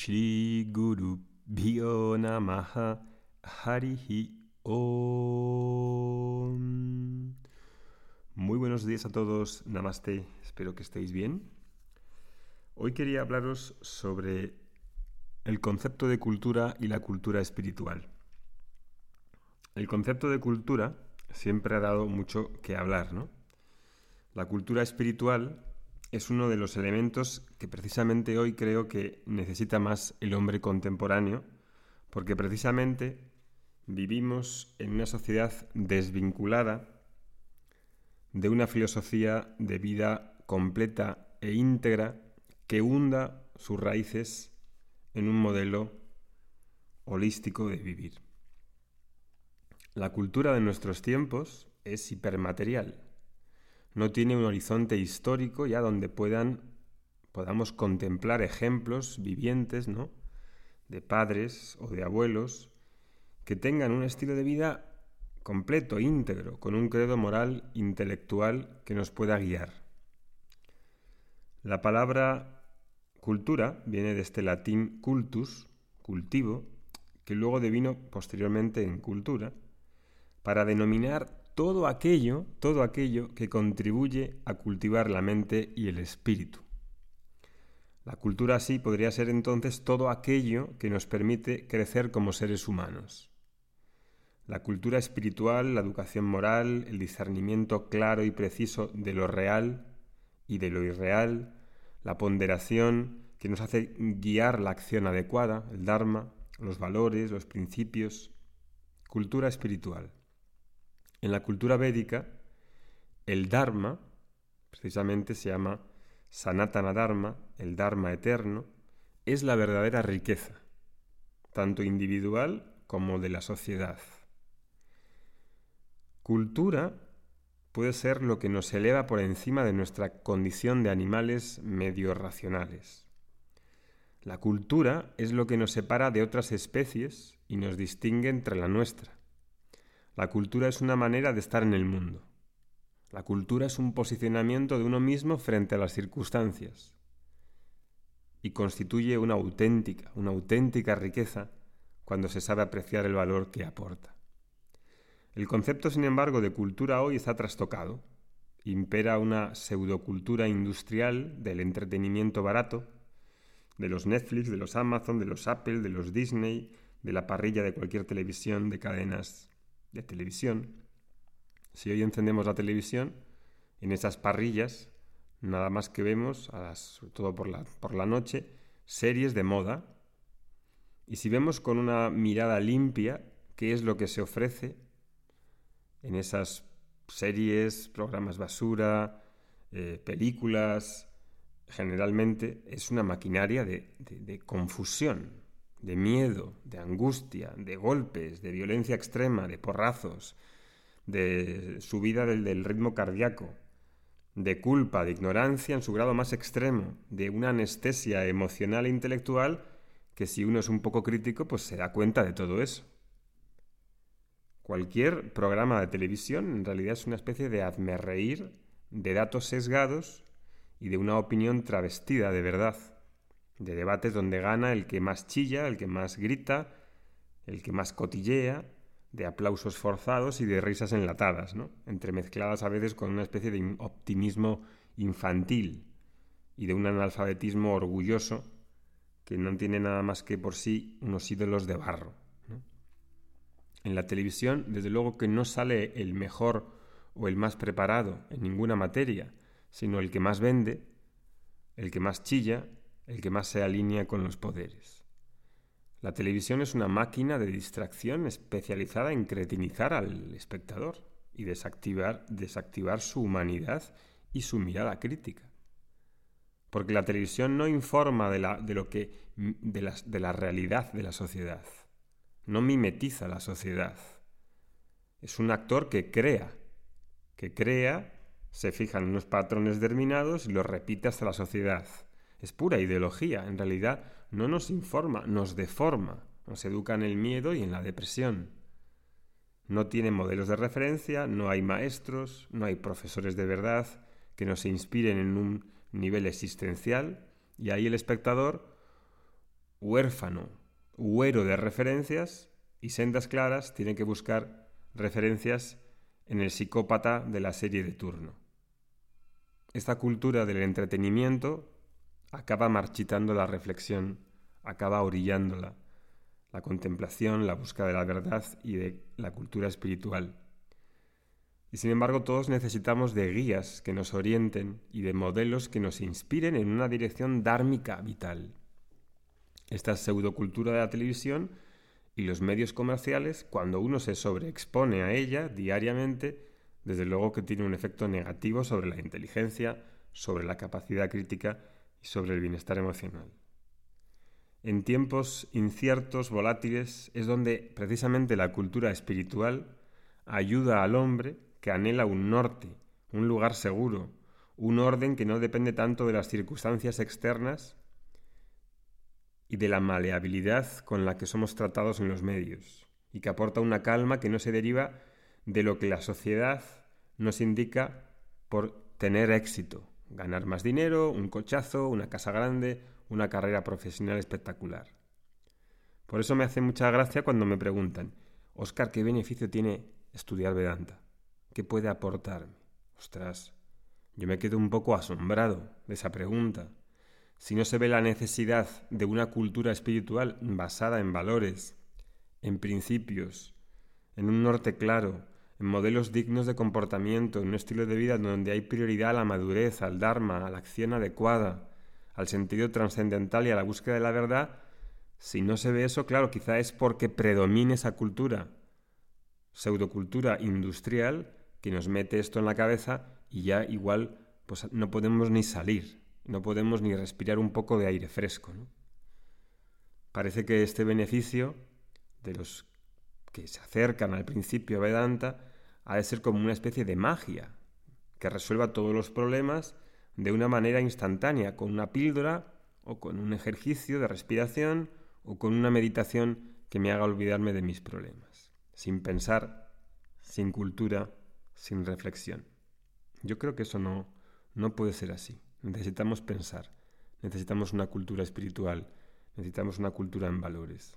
Shri Guru Bhyo Namaha Harihi Om. Muy buenos días a todos, Namaste, espero que estéis bien. Hoy quería hablaros sobre el concepto de cultura y la cultura espiritual. El concepto de cultura siempre ha dado mucho que hablar, ¿no? La cultura espiritual es uno de los elementos que precisamente hoy creo que necesita más el hombre contemporáneo, porque precisamente vivimos en una sociedad desvinculada de una filosofía de vida completa e íntegra que hunda sus raíces en un modelo holístico de vivir. La cultura de nuestros tiempos es hipermaterial no tiene un horizonte histórico ya donde puedan podamos contemplar ejemplos vivientes, ¿no? de padres o de abuelos que tengan un estilo de vida completo, íntegro, con un credo moral intelectual que nos pueda guiar. La palabra cultura viene de este latín cultus, cultivo, que luego devino posteriormente en cultura, para denominar todo aquello, todo aquello que contribuye a cultivar la mente y el espíritu. La cultura así podría ser entonces todo aquello que nos permite crecer como seres humanos. La cultura espiritual, la educación moral, el discernimiento claro y preciso de lo real y de lo irreal, la ponderación que nos hace guiar la acción adecuada, el Dharma, los valores, los principios, cultura espiritual. En la cultura védica, el Dharma, precisamente se llama Sanatana Dharma, el Dharma eterno, es la verdadera riqueza, tanto individual como de la sociedad. Cultura puede ser lo que nos eleva por encima de nuestra condición de animales medio racionales. La cultura es lo que nos separa de otras especies y nos distingue entre la nuestra. La cultura es una manera de estar en el mundo. La cultura es un posicionamiento de uno mismo frente a las circunstancias y constituye una auténtica, una auténtica riqueza cuando se sabe apreciar el valor que aporta. El concepto, sin embargo, de cultura hoy está trastocado. Impera una pseudocultura industrial del entretenimiento barato, de los Netflix, de los Amazon, de los Apple, de los Disney, de la parrilla de cualquier televisión de cadenas de televisión. Si hoy encendemos la televisión, en esas parrillas, nada más que vemos, sobre todo por la, por la noche, series de moda. Y si vemos con una mirada limpia qué es lo que se ofrece en esas series, programas basura, eh, películas, generalmente es una maquinaria de confusión, de miedo, de angustia, de golpes, de violencia extrema, de porrazos, de subida del, ritmo cardíaco, de culpa, de ignorancia en su grado más extremo, de una anestesia emocional e intelectual que si uno es un poco crítico, pues se da cuenta de todo eso. Cualquier programa de televisión en realidad es una especie de hazme de datos sesgados y de una opinión travestida de verdad de debates donde gana el que más chilla, el que más grita, el que más cotillea, de aplausos forzados y de risas enlatadas, ¿no? entremezcladas a veces con una especie de optimismo infantil y de un analfabetismo orgulloso que no tiene nada más que por sí unos ídolos de barro. En la televisión, desde luego que no sale el mejor o el más preparado en ninguna materia, sino el que más vende, el que más chilla, el que más se alinea con los poderes. La televisión es una máquina de distracción especializada en cretinizar al espectador y desactivar, su humanidad y su mirada crítica. Porque la televisión no informa de, la, de lo que, de, de la realidad de la sociedad, no mimetiza la sociedad. Es un actor que crea, que crea, se fija en unos patrones determinados y los repite hasta la sociedad es pura ideología. En realidad no nos informa, nos deforma, nos educa en el miedo y en la depresión. No tiene modelos de referencia, no hay maestros, no hay profesores de verdad que nos inspiren en un nivel existencial y ahí el espectador huérfano, huero de referencias y sendas claras tiene que buscar referencias en el psicópata de la serie de turno. Esta cultura del entretenimiento acaba marchitando la reflexión, acaba orillándola, la contemplación, la búsqueda de la verdad y de la cultura espiritual. Y sin embargo todos necesitamos de guías que nos orienten y de modelos que nos inspiren en una dirección dármica vital. Esta pseudocultura de la televisión y los medios comerciales, cuando uno se sobreexpone a ella diariamente, desde luego que tiene un efecto negativo sobre la inteligencia, sobre la capacidad crítica y sobre el bienestar emocional. En tiempos inciertos, volátiles, es donde precisamente la cultura espiritual ayuda al hombre que anhela un norte, un lugar seguro, un orden que no depende tanto de las circunstancias externas y de la maleabilidad con la que somos tratados en los medios, y que aporta una calma que no se deriva de lo que la sociedad nos indica por tener éxito, ganar más dinero, un cochazo, una casa grande, una carrera profesional espectacular. Por eso me hace mucha gracia cuando me preguntan, Oscar, ¿qué beneficio tiene estudiar Vedanta? ¿Qué puede aportarme? Ostras, yo me quedo un poco asombrado de esa pregunta. Si no se ve la necesidad de una cultura espiritual basada en valores, en principios, en un norte claro, modelos dignos de comportamiento, en un estilo de vida donde hay prioridad a la madurez, al dharma, a la acción adecuada, al sentido trascendental y a la búsqueda de la verdad, si no se ve eso, claro, quizá es porque predomine esa cultura, pseudocultura industrial, que nos mete esto en la cabeza y ya igual pues no podemos ni salir, no podemos ni respirar un poco de aire fresco. Parece que este beneficio de los que se acercan al principio Vedanta ha de ser como una especie de magia que resuelva todos los problemas de una manera instantánea, con una píldora o con un ejercicio de respiración o con una meditación que me haga olvidarme de mis problemas, sin pensar, sin cultura, sin reflexión. Yo creo que eso no, no puede ser así. Necesitamos pensar, necesitamos una cultura espiritual, necesitamos una cultura en valores.